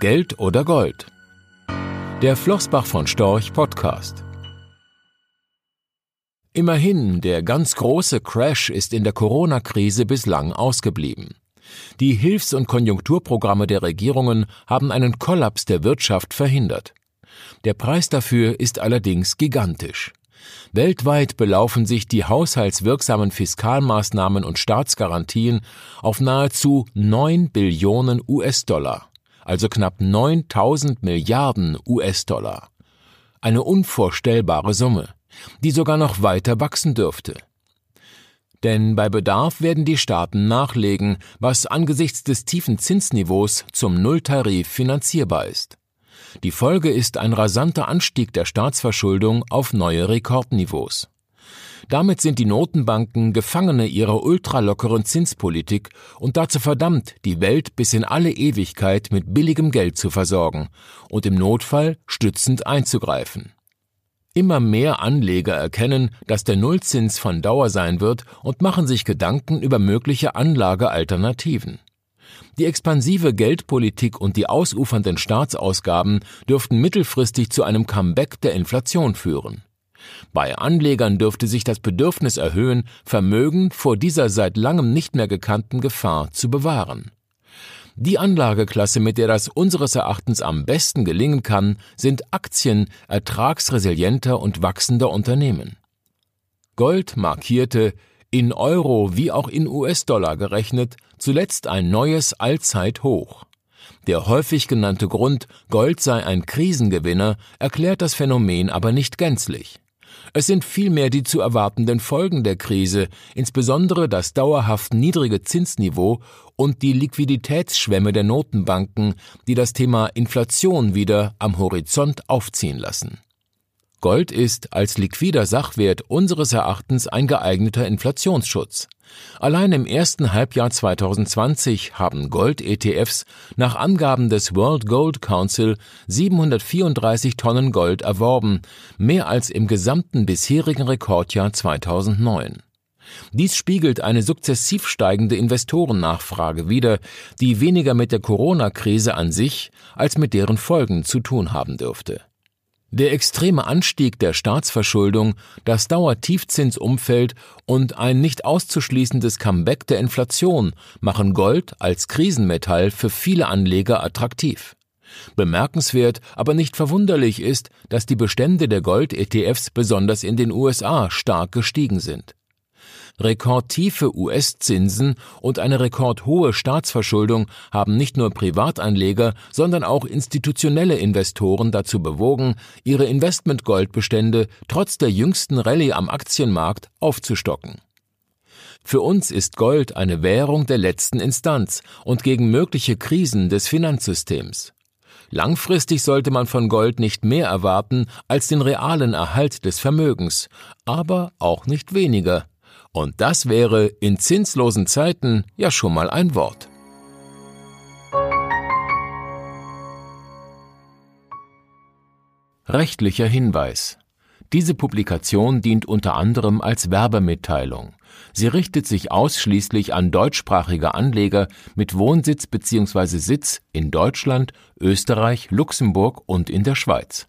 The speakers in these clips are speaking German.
Geld oder Gold? Der Flossbach von Storch Podcast. Immerhin, der ganz große Crash ist in der Corona-Krise bislang ausgeblieben. Die Hilfs- und Konjunkturprogramme der Regierungen haben einen Kollaps der Wirtschaft verhindert. Der Preis dafür ist allerdings gigantisch. Weltweit belaufen sich die haushaltswirksamen Fiskalmaßnahmen und Staatsgarantien auf nahezu 9 Billionen US-Dollar, also knapp 9000 Milliarden US-Dollar. Eine unvorstellbare Summe, die sogar noch weiter wachsen dürfte. Denn bei Bedarf werden die Staaten nachlegen, was angesichts des tiefen Zinsniveaus zum Nulltarif finanzierbar ist. Die Folge ist ein rasanter Anstieg der Staatsverschuldung auf neue Rekordniveaus. Damit sind die Notenbanken Gefangene ihrer ultralockeren Zinspolitik und dazu verdammt, die Welt bis in alle Ewigkeit mit billigem Geld zu versorgen und im Notfall stützend einzugreifen. Immer mehr Anleger erkennen, dass der Nullzins von Dauer sein wird und machen sich Gedanken über mögliche Anlagealternativen. Die expansive Geldpolitik und die ausufernden Staatsausgaben dürften mittelfristig zu einem Comeback der Inflation führen. Bei Anlegern dürfte sich das Bedürfnis erhöhen, Vermögen vor dieser seit langem nicht mehr gekannten Gefahr zu bewahren. Die Anlageklasse, mit der das unseres Erachtens am besten gelingen kann, sind Aktien ertragsresilienter und wachsender Unternehmen. Gold markierte in Euro wie auch in US-Dollar gerechnet, zuletzt ein neues Allzeithoch. Der häufig genannte Grund, Gold sei ein Krisengewinner, erklärt das Phänomen aber nicht gänzlich. Es sind vielmehr die zu erwartenden Folgen der Krise, insbesondere das dauerhaft niedrige Zinsniveau und die Liquiditätsschwämme der Notenbanken, die das Thema Inflation wieder am Horizont aufziehen lassen. Gold ist als liquider Sachwert unseres Erachtens ein geeigneter Inflationsschutz. Allein im ersten Halbjahr 2020 haben Gold-ETFs nach Angaben des World Gold Council 734 Tonnen Gold erworben, mehr als im gesamten bisherigen Rekordjahr 2009. Dies spiegelt eine sukzessiv steigende Investorennachfrage wider, die weniger mit der Corona-Krise an sich als mit deren Folgen zu tun haben dürfte. Der extreme Anstieg der Staatsverschuldung, das Dauertiefzinsumfeld und ein nicht auszuschließendes Comeback der Inflation machen Gold als Krisenmetall für viele Anleger attraktiv. Bemerkenswert, aber nicht verwunderlich ist, dass die Bestände der Gold-ETFs besonders in den USA stark gestiegen sind. Rekordtiefe US-Zinsen und eine rekordhohe Staatsverschuldung haben nicht nur Privatanleger, sondern auch institutionelle Investoren dazu bewogen, ihre Investmentgoldbestände trotz der jüngsten Rallye am Aktienmarkt aufzustocken. Für uns ist Gold eine Währung der letzten Instanz und gegen mögliche Krisen des Finanzsystems. Langfristig sollte man von Gold nicht mehr erwarten als den realen Erhalt des Vermögens, aber auch nicht weniger. Und das wäre in zinslosen Zeiten ja schon mal ein Wort. Rechtlicher Hinweis. Diese Publikation dient unter anderem als Werbemitteilung. Sie richtet sich ausschließlich an deutschsprachige Anleger mit Wohnsitz bzw. Sitz in Deutschland, Österreich, Luxemburg und in der Schweiz.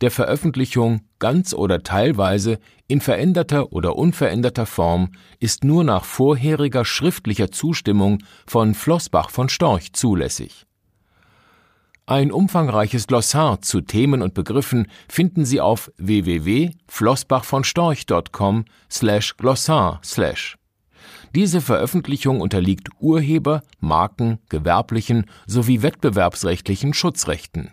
der Veröffentlichung ganz oder teilweise in veränderter oder unveränderter Form ist nur nach vorheriger schriftlicher Zustimmung von Flossbach von Storch zulässig. Ein umfangreiches Glossar zu Themen und Begriffen finden Sie auf www.flossbachvonstorch.com slash glossar slash. Diese Veröffentlichung unterliegt Urheber-, Marken-, gewerblichen sowie wettbewerbsrechtlichen Schutzrechten.